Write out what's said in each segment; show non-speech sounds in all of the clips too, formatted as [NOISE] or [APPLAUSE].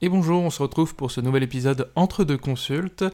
Et bonjour, on se retrouve pour ce nouvel épisode entre deux consultes.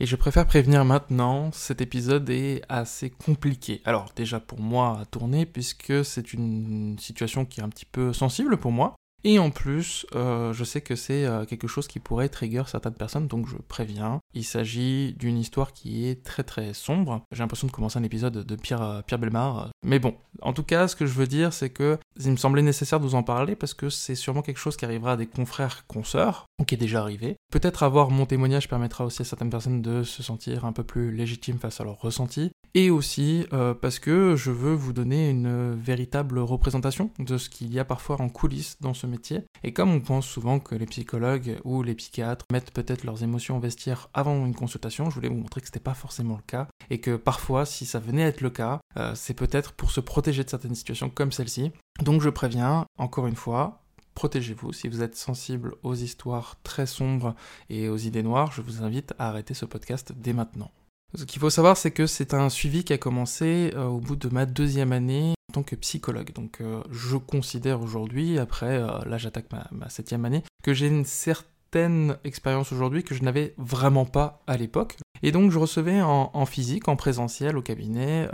Et je préfère prévenir maintenant, cet épisode est assez compliqué. Alors déjà pour moi à tourner, puisque c'est une situation qui est un petit peu sensible pour moi. Et en plus, euh, je sais que c'est euh, quelque chose qui pourrait trigger certaines personnes, donc je préviens. Il s'agit d'une histoire qui est très très sombre. J'ai l'impression de commencer un épisode de Pierre, euh, Pierre Belmar. Mais bon, en tout cas, ce que je veux dire, c'est que il me semblait nécessaire de vous en parler parce que c'est sûrement quelque chose qui arrivera à des confrères, consoeurs, ou qui est déjà arrivé. Peut-être avoir mon témoignage permettra aussi à certaines personnes de se sentir un peu plus légitimes face à leur ressenti. Et aussi parce que je veux vous donner une véritable représentation de ce qu'il y a parfois en coulisses dans ce métier. Et comme on pense souvent que les psychologues ou les psychiatres mettent peut-être leurs émotions au vestiaire avant une consultation, je voulais vous montrer que c'était pas forcément le cas. Et que parfois, si ça venait à être le cas, euh, c'est peut-être pour se protéger de certaines situations comme celle-ci. Donc je préviens, encore une fois, protégez-vous. Si vous êtes sensible aux histoires très sombres et aux idées noires, je vous invite à arrêter ce podcast dès maintenant. Ce qu'il faut savoir, c'est que c'est un suivi qui a commencé euh, au bout de ma deuxième année en tant que psychologue. Donc euh, je considère aujourd'hui, après, euh, là j'attaque ma, septième année, que j'ai une certaine expérience aujourd'hui que je n'avais vraiment pas à l'époque. Et donc je recevais en, physique, en présentiel au cabinet,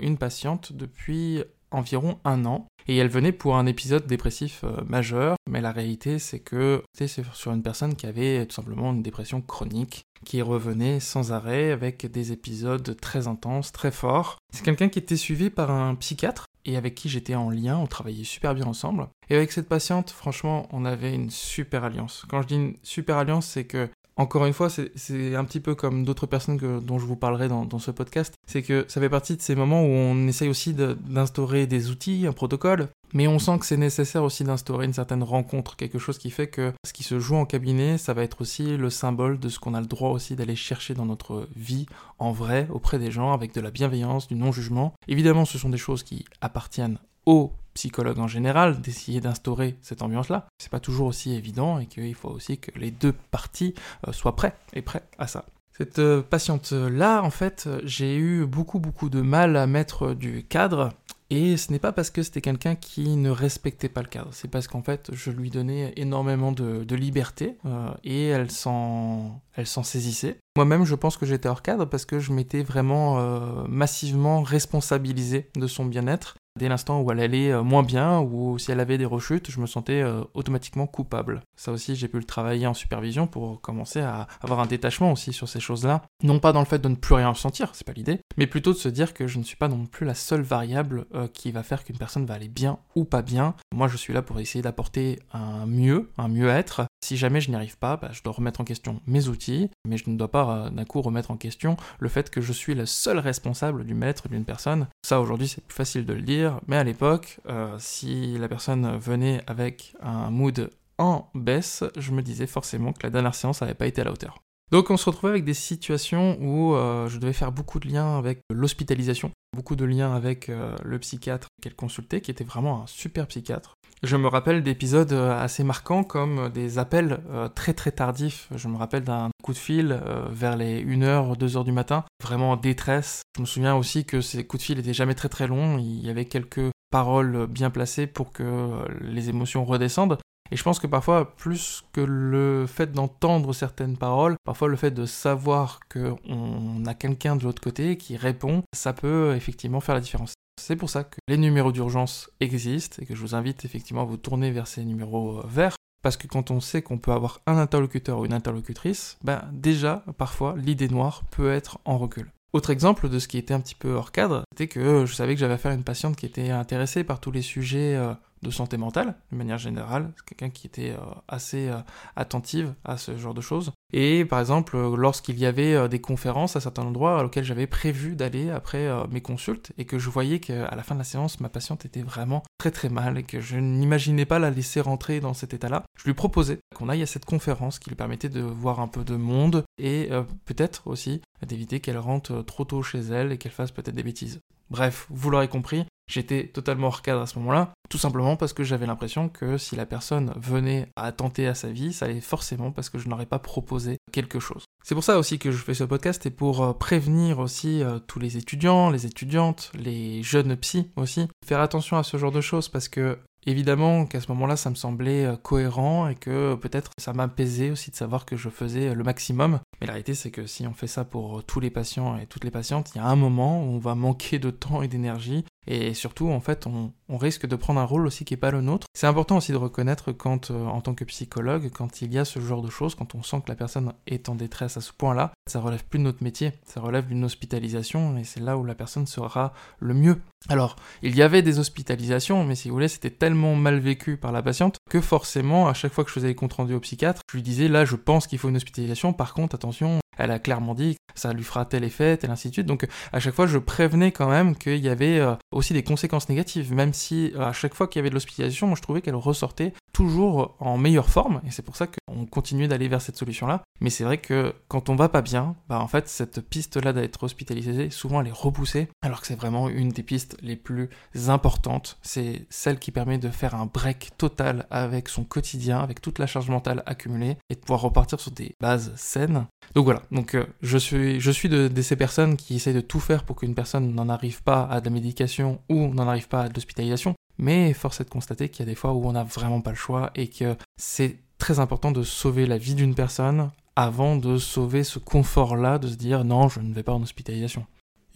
une patiente depuis environ un an. Et elle venait pour un épisode dépressif majeur, mais la réalité c'est que c'est sur une personne qui avait tout simplement une dépression chronique qui revenait sans arrêt avec des épisodes très intenses, très forts. C'est quelqu'un qui était suivi par un psychiatre et avec qui j'étais en lien, on travaillait super bien ensemble. Et avec cette patiente, franchement, on avait une super alliance. Quand je dis une super alliance, c'est que encore une fois, c'est un petit peu comme d'autres personnes que, dont je vous parlerai dans, ce podcast, c'est que ça fait partie de ces moments où on essaye aussi d'instaurer des outils, un protocole, mais on sent que c'est nécessaire aussi d'instaurer une certaine rencontre, quelque chose qui fait que ce qui se joue en cabinet, ça va être aussi le symbole de ce qu'on a le droit aussi d'aller chercher dans notre vie en vrai, auprès des gens, avec de la bienveillance, du non-jugement. Évidemment, ce sont des choses qui appartiennent aux psychologues en général d'essayer d'instaurer cette ambiance-là. C'est pas toujours aussi évident et qu'il faut aussi que les deux parties euh, soient prêts et prêts à ça. Cette euh, patiente-là, en fait, j'ai eu beaucoup beaucoup de mal à mettre du cadre et ce n'est pas parce que c'était quelqu'un qui ne respectait pas le cadre, c'est parce qu'en fait je lui donnais énormément de, liberté euh, et elle s'en, saisissait. Moi-même je pense que j'étais hors cadre parce que je m'étais vraiment massivement responsabilisé de son bien-être Dès l'instant où elle allait euh, moins bien ou si elle avait des rechutes, je me sentais euh, automatiquement coupable. Ça aussi, j'ai pu le travailler en supervision pour commencer à avoir un détachement aussi sur ces choses-là. Non pas dans le fait de ne plus rien ressentir, c'est pas l'idée, mais plutôt de se dire que je ne suis pas non plus la seule variable euh, qui va faire qu'une personne va aller bien ou pas bien. Moi, je suis là pour essayer d'apporter un mieux, un mieux-être. Si jamais je n'y arrive pas, bah, je dois remettre en question mes outils, mais je ne dois pas d'un coup remettre en question le fait que je suis le seul responsable du maître d'une personne. Ça, aujourd'hui, c'est plus facile de le dire mais à l'époque, euh, si la personne venait avec un mood en baisse, je me disais forcément que la dernière séance n'avait pas été à la hauteur. Donc on se retrouvait avec des situations où euh, je devais faire beaucoup de liens avec l'hospitalisation, beaucoup de liens avec euh, le psychiatre qu'elle consultait, qui était vraiment un super psychiatre. Je me rappelle d'épisodes euh, assez marquants comme des appels très très tardifs. Je me rappelle d'un coup de fil vers les 1h, 2h du matin, vraiment en détresse. Je me souviens aussi que ces coups de fil étaient jamais très très longs, il y avait quelques paroles bien placées pour que les émotions redescendent. Et je pense que parfois, plus que le fait d'entendre certaines paroles, parfois le fait de savoir qu'on a quelqu'un de l'autre côté qui répond, ça peut effectivement faire la différence. C'est pour ça que les numéros d'urgence existent et que je vous invite effectivement à vous tourner vers ces numéros euh, verts. Parce que quand on sait qu'on peut avoir un interlocuteur ou une interlocutrice, ben déjà, parfois, l'idée noire peut être en recul. Autre exemple de ce qui était un petit peu hors cadre, c'était que je savais que j'avais affaire à une patiente qui était intéressée par tous les sujets euh, de santé mentale, de manière générale. C'est quelqu'un qui était euh, assez euh, attentive à ce genre de choses. Et par exemple, lorsqu'il y avait euh, des conférences à certains endroits auxquels j'avais prévu d'aller après mes consultes, et que je voyais qu'à la fin de la séance, ma patiente était vraiment très très mal, et que je n'imaginais pas la laisser rentrer dans cet état-là, je lui proposais qu'on aille à cette conférence qui lui permettait de voir un peu de monde, et peut-être aussi d'éviter qu'elle rentre trop tôt chez elle et qu'elle fasse peut-être des bêtises. Bref, vous l'aurez compris, J'étais totalement hors cadre à ce moment-là, tout simplement parce que j'avais l'impression que si la personne venait à attenter à sa vie, ça allait forcément parce que je n'aurais pas proposé quelque chose. C'est pour ça aussi que je fais ce podcast et pour euh, prévenir aussi euh, tous les étudiants, les étudiantes, les jeunes psy aussi, faire attention à ce genre de choses parce que évidemment qu'à ce moment-là, ça me semblait euh, cohérent et que peut-être ça m'apaisait aussi de savoir que je faisais le maximum. Mais la réalité, c'est que si on fait ça pour tous les patients et toutes les patientes, il y a un moment où on va manquer de temps et d'énergie et surtout, en fait, on, risque de prendre un rôle aussi qui n'est pas le nôtre. C'est important aussi de reconnaître quand, euh, en tant que psychologue, quand il y a ce genre de choses, quand on sent que la personne est en détresse à ce point-là, ça relève plus de notre métier, ça relève d'une hospitalisation, et c'est là où la personne sera le mieux. Alors, il y avait des hospitalisations, mais si vous voulez, c'était tellement mal vécu par la patiente que forcément, à chaque fois que je faisais les comptes rendus au psychiatre, je lui disais là, je pense qu'il faut une hospitalisation, par contre, attention, elle a clairement dit que ça lui fera tel effet, tel ainsi de. Donc à chaque fois, je prévenais quand même qu'il y avait euh, aussi des conséquences négatives, même si euh, à chaque fois qu'il y avait de l'hospitalisation, je trouvais qu'elle ressortait toujours en meilleure forme, et c'est pour ça qu'on continuait d'aller vers cette solution-là. Mais c'est vrai que quand on va pas bien, bah en fait cette piste-là d'être hospitalisé, souvent elle est repoussée, alors que c'est vraiment une des pistes les plus importantes. C'est celle qui permet de faire un break total avec son quotidien, avec toute la charge mentale accumulée, et de pouvoir repartir sur des bases saines. Donc voilà, donc euh, je suis, je suis de, ces personnes qui essayent de tout faire pour qu'une personne n'en arrive pas à de la médication ou n'en arrive pas à de l'hospitalisation. Mais force est de constater qu'il y a des fois où on n'a vraiment pas le choix et que c'est très important de sauver la vie d'une personne avant de sauver ce confort-là de se dire non, je ne vais pas en hospitalisation.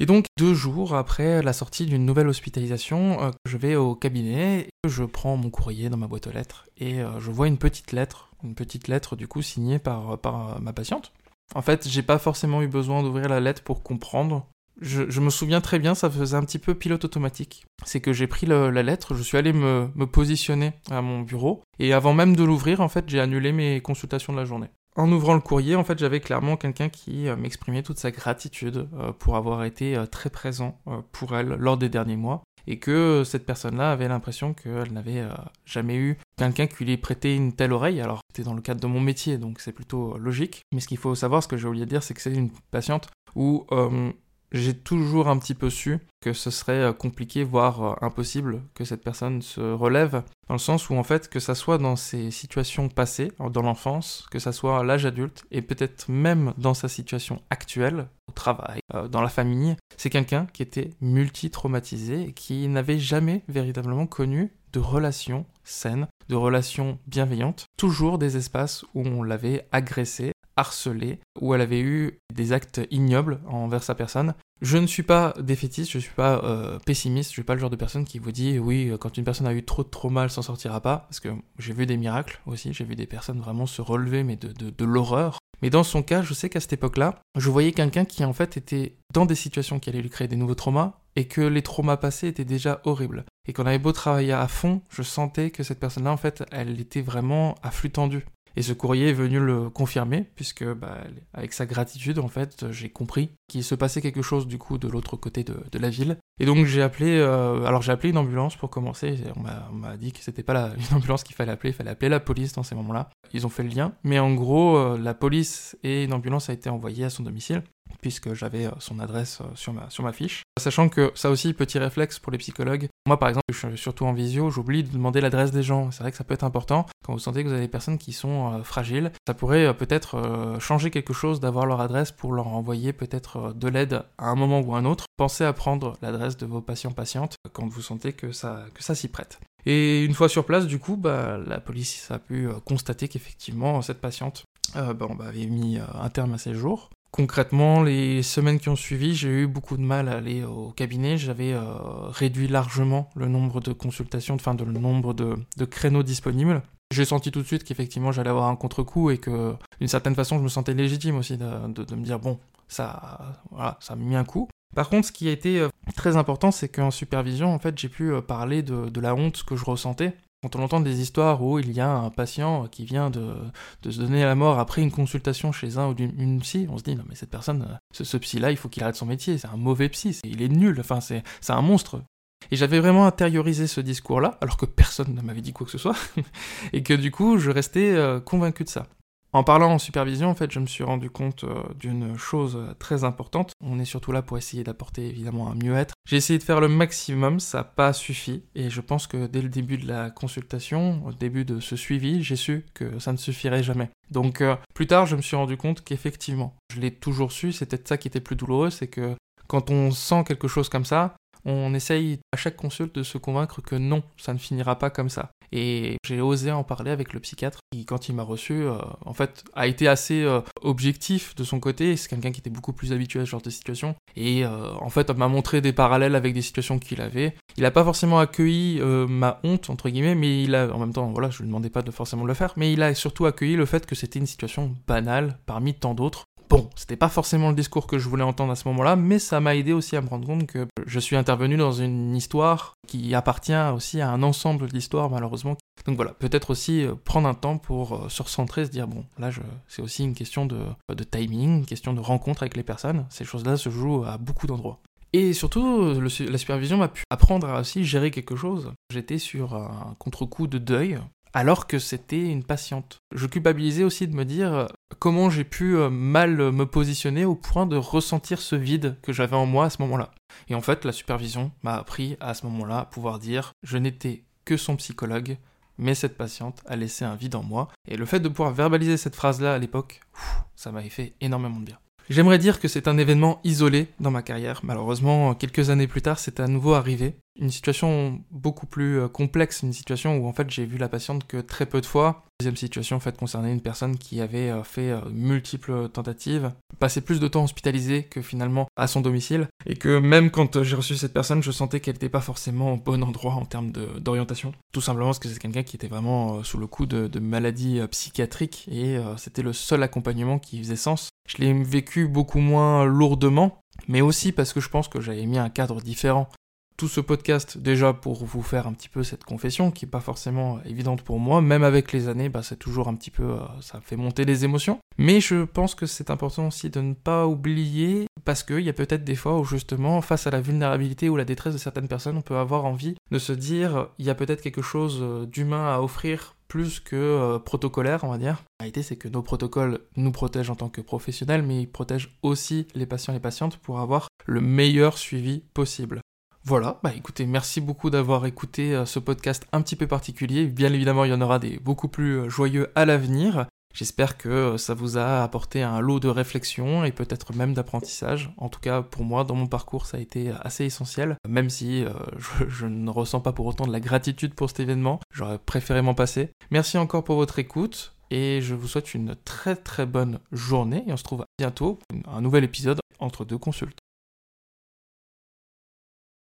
Et donc, deux jours après la sortie d'une nouvelle hospitalisation, euh, je vais au cabinet, je prends mon courrier dans ma boîte aux lettres et euh, je vois une petite lettre, une petite lettre du coup signée par, par ma patiente. En fait, j'ai pas forcément eu besoin d'ouvrir la lettre pour comprendre je, me souviens très bien, ça faisait un petit peu pilote automatique. C'est que j'ai pris la lettre, je suis allé me, positionner à mon bureau, et avant même de l'ouvrir, en fait, j'ai annulé mes consultations de la journée. En ouvrant le courrier, en fait, j'avais clairement quelqu'un qui euh, m'exprimait toute sa gratitude euh, pour avoir été euh, très présent pour elle lors des derniers mois, et que cette personne-là avait l'impression qu'elle n'avait jamais eu quelqu'un qui lui ait prêté une telle oreille. Alors, c'était dans le cadre de mon métier, donc c'est plutôt logique. Mais ce qu'il faut savoir, ce que j'ai oublié de dire, c'est que c'est une patiente où j'ai toujours un petit peu su que ce serait euh, compliqué, voire euh, impossible que cette personne se relève, dans le sens où en fait que ça soit dans ses situations passées, dans l'enfance, que ça soit à l'âge adulte, et peut-être même dans sa situation actuelle, au travail, euh, dans la famille, c'est quelqu'un qui était multi-traumatisé qui n'avait jamais véritablement connu de relations saines, de relations bienveillantes, toujours des espaces où on l'avait agressé, harcelée, où elle avait eu des actes ignobles envers sa personne. Je ne suis pas défaitiste, je ne suis pas euh, pessimiste, je suis pas le genre de personne qui vous dit oui, quand une personne a eu trop de trauma, elle s'en sortira pas, parce que j'ai vu des miracles aussi, j'ai vu des personnes vraiment se relever, mais de, de, de l'horreur. Mais dans son cas, je sais qu'à cette époque-là, je voyais quelqu'un qui en fait était dans des situations qui allaient lui créer des nouveaux traumas, et que les traumas passés étaient déjà horribles. Et qu'on avait beau travailler à fond, je sentais que cette personne-là, en fait, elle était vraiment à flux tendu. Et ce courrier est venu le confirmer, puisque bah, avec sa gratitude, en fait, j'ai compris qu'il se passait quelque chose du coup de l'autre côté de, la ville. Et donc j'ai appelé, euh, alors j'ai appelé une ambulance pour commencer. On m'a dit que c'était pas [LAUGHS] une ambulance qu'il fallait appeler, il fallait appeler la police dans ces moments-là. Ils ont fait le lien, mais en gros, euh, la police et une ambulance a été envoyée à son domicile puisque j'avais euh, son adresse sur ma, sur ma fiche. Sachant que ça aussi, petit réflexe pour les psychologues. Moi, par exemple, je suis surtout en visio, j'oublie de demander l'adresse des gens. C'est vrai que ça peut être important quand vous sentez que vous avez des personnes qui sont euh, fragiles. Ça pourrait euh, peut-être euh, changer quelque chose d'avoir leur adresse pour leur envoyer peut-être de l'aide à un moment ou à un autre. Pensez à prendre l'adresse de vos patients-patientes quand vous sentez que ça, que ça s'y prête. Et une fois sur place, du coup, bah, la police a pu constater qu'effectivement, cette patiente bah, avait mis un terme à ses jours. Concrètement, les semaines qui ont suivi, j'ai eu beaucoup de mal à aller au cabinet. J'avais euh, réduit largement le nombre de consultations, enfin de, le nombre de, créneaux disponibles. J'ai senti tout de suite qu'effectivement j'allais avoir un contre-coup et que d'une certaine façon je me sentais légitime aussi de, me dire bon, ça, voilà, ça m'a mis un coup. Par contre, ce qui a été euh, très important, c'est qu'en supervision, en fait, j'ai pu euh, parler de, la honte que je ressentais quand on entend des histoires où il y a un patient qui vient de, se donner à la mort après une consultation chez un ou une psy, on se dit non mais cette personne, ce, psy-là, il faut qu'il arrête son métier, c'est un mauvais psy, il est nul, enfin c'est un monstre. Et j'avais vraiment intériorisé ce discours-là, alors que personne ne m'avait dit quoi que ce soit, [LAUGHS] et que du coup je restais euh, convaincu de ça. En parlant en supervision, en fait, je me suis rendu compte euh, d'une chose euh, très importante. On est surtout là pour essayer d'apporter évidemment un mieux-être. J'ai essayé de faire le maximum, ça n'a pas suffi, et je pense que dès le début de la consultation, au début de ce suivi, j'ai su que ça ne suffirait jamais. Donc euh, plus tard, je me suis rendu compte qu'effectivement, je l'ai toujours su, c'était ça qui était plus douloureux, c'est que quand on sent quelque chose comme ça, on essaye à chaque consulte de se convaincre que non, ça ne finira pas comme ça. Et j'ai osé en parler avec le psychiatre qui, quand il m'a reçu, euh, en fait, a été assez euh, objectif de son côté. C'est quelqu'un qui était beaucoup plus habitué à ce genre de situation. Et euh, en fait, m'a montré des parallèles avec des situations qu'il avait. Il n'a pas forcément accueilli ma honte, entre guillemets, mais il a, en même temps, voilà, je lui demandais pas de forcément le faire, mais il a surtout accueilli le fait que c'était une situation banale parmi tant d'autres Bon, c'était pas forcément le discours que je voulais entendre à ce moment-là, mais ça m'a aidé aussi à me rendre compte que je suis intervenu dans une histoire qui appartient aussi à un ensemble d'histoires, malheureusement. Donc voilà, peut-être aussi euh, prendre un temps pour euh, se recentrer, se dire, bon, là, c'est aussi une question de, de timing, une question de rencontre avec les personnes. Ces choses-là se jouent à beaucoup d'endroits. Et surtout, la supervision m'a pu apprendre à aussi gérer quelque chose. J'étais sur un contre-coup de deuil, alors que c'était une patiente. Je culpabilisais aussi de me dire euh, comment j'ai pu euh, mal me positionner au point de ressentir ce vide que j'avais en moi à ce moment-là. Et en fait, la supervision m'a appris à ce moment-là à pouvoir dire je n'étais que son psychologue, mais cette patiente a laissé un vide en moi. Et le fait de pouvoir verbaliser cette phrase-là à l'époque, ça m'avait fait énormément de bien. J'aimerais dire que c'est un événement isolé dans ma carrière. Malheureusement, quelques années plus tard, c'est à nouveau arrivé une situation beaucoup plus euh, complexe, une situation où en fait j'ai vu la patiente que très peu de fois. Deuxième situation en fait concernait une personne qui avait euh, fait euh, multiples tentatives, passé plus de temps hospitalisé que finalement à son domicile, et que même quand j'ai reçu cette personne, je sentais qu'elle n'était pas forcément au bon endroit en termes d'orientation. Tout simplement parce que c'est quelqu'un qui était vraiment sous le coup de, de maladies psychiatriques et c'était le seul accompagnement qui faisait sens. Je l'ai vécu beaucoup moins lourdement, mais aussi parce que je pense que j'avais mis un cadre différent tout ce podcast déjà pour vous faire un petit peu cette confession qui est pas forcément évidente pour moi, même avec les années, bah, c'est toujours un petit peu, euh, ça fait monter les émotions. Mais je pense que c'est important aussi de ne pas oublier, parce qu'il y a peut-être des fois où justement, face à la vulnérabilité ou la détresse de certaines personnes, on peut avoir envie de se dire, il y a peut-être quelque chose euh, d'humain à offrir plus que euh, protocolaire, on va dire. La réalité, c'est que nos protocoles nous protègent en tant que professionnels, mais ils protègent aussi les patients et les patientes pour avoir le meilleur suivi possible. Voilà, bah écoutez, merci beaucoup d'avoir écouté euh, ce podcast un petit peu particulier. Bien évidemment, il y en aura des beaucoup plus euh, joyeux à l'avenir. J'espère que euh, ça vous a apporté un lot de réflexion et peut-être même d'apprentissage. En tout cas, pour moi, dans mon parcours, ça a été assez essentiel. Même si [LAUGHS] je, ne ressens pas pour autant de la gratitude pour cet événement, j'aurais préféré m'en passer. Merci encore pour votre écoute et je vous souhaite une très très bonne journée et on se trouve bientôt pour un nouvel épisode entre deux consultes.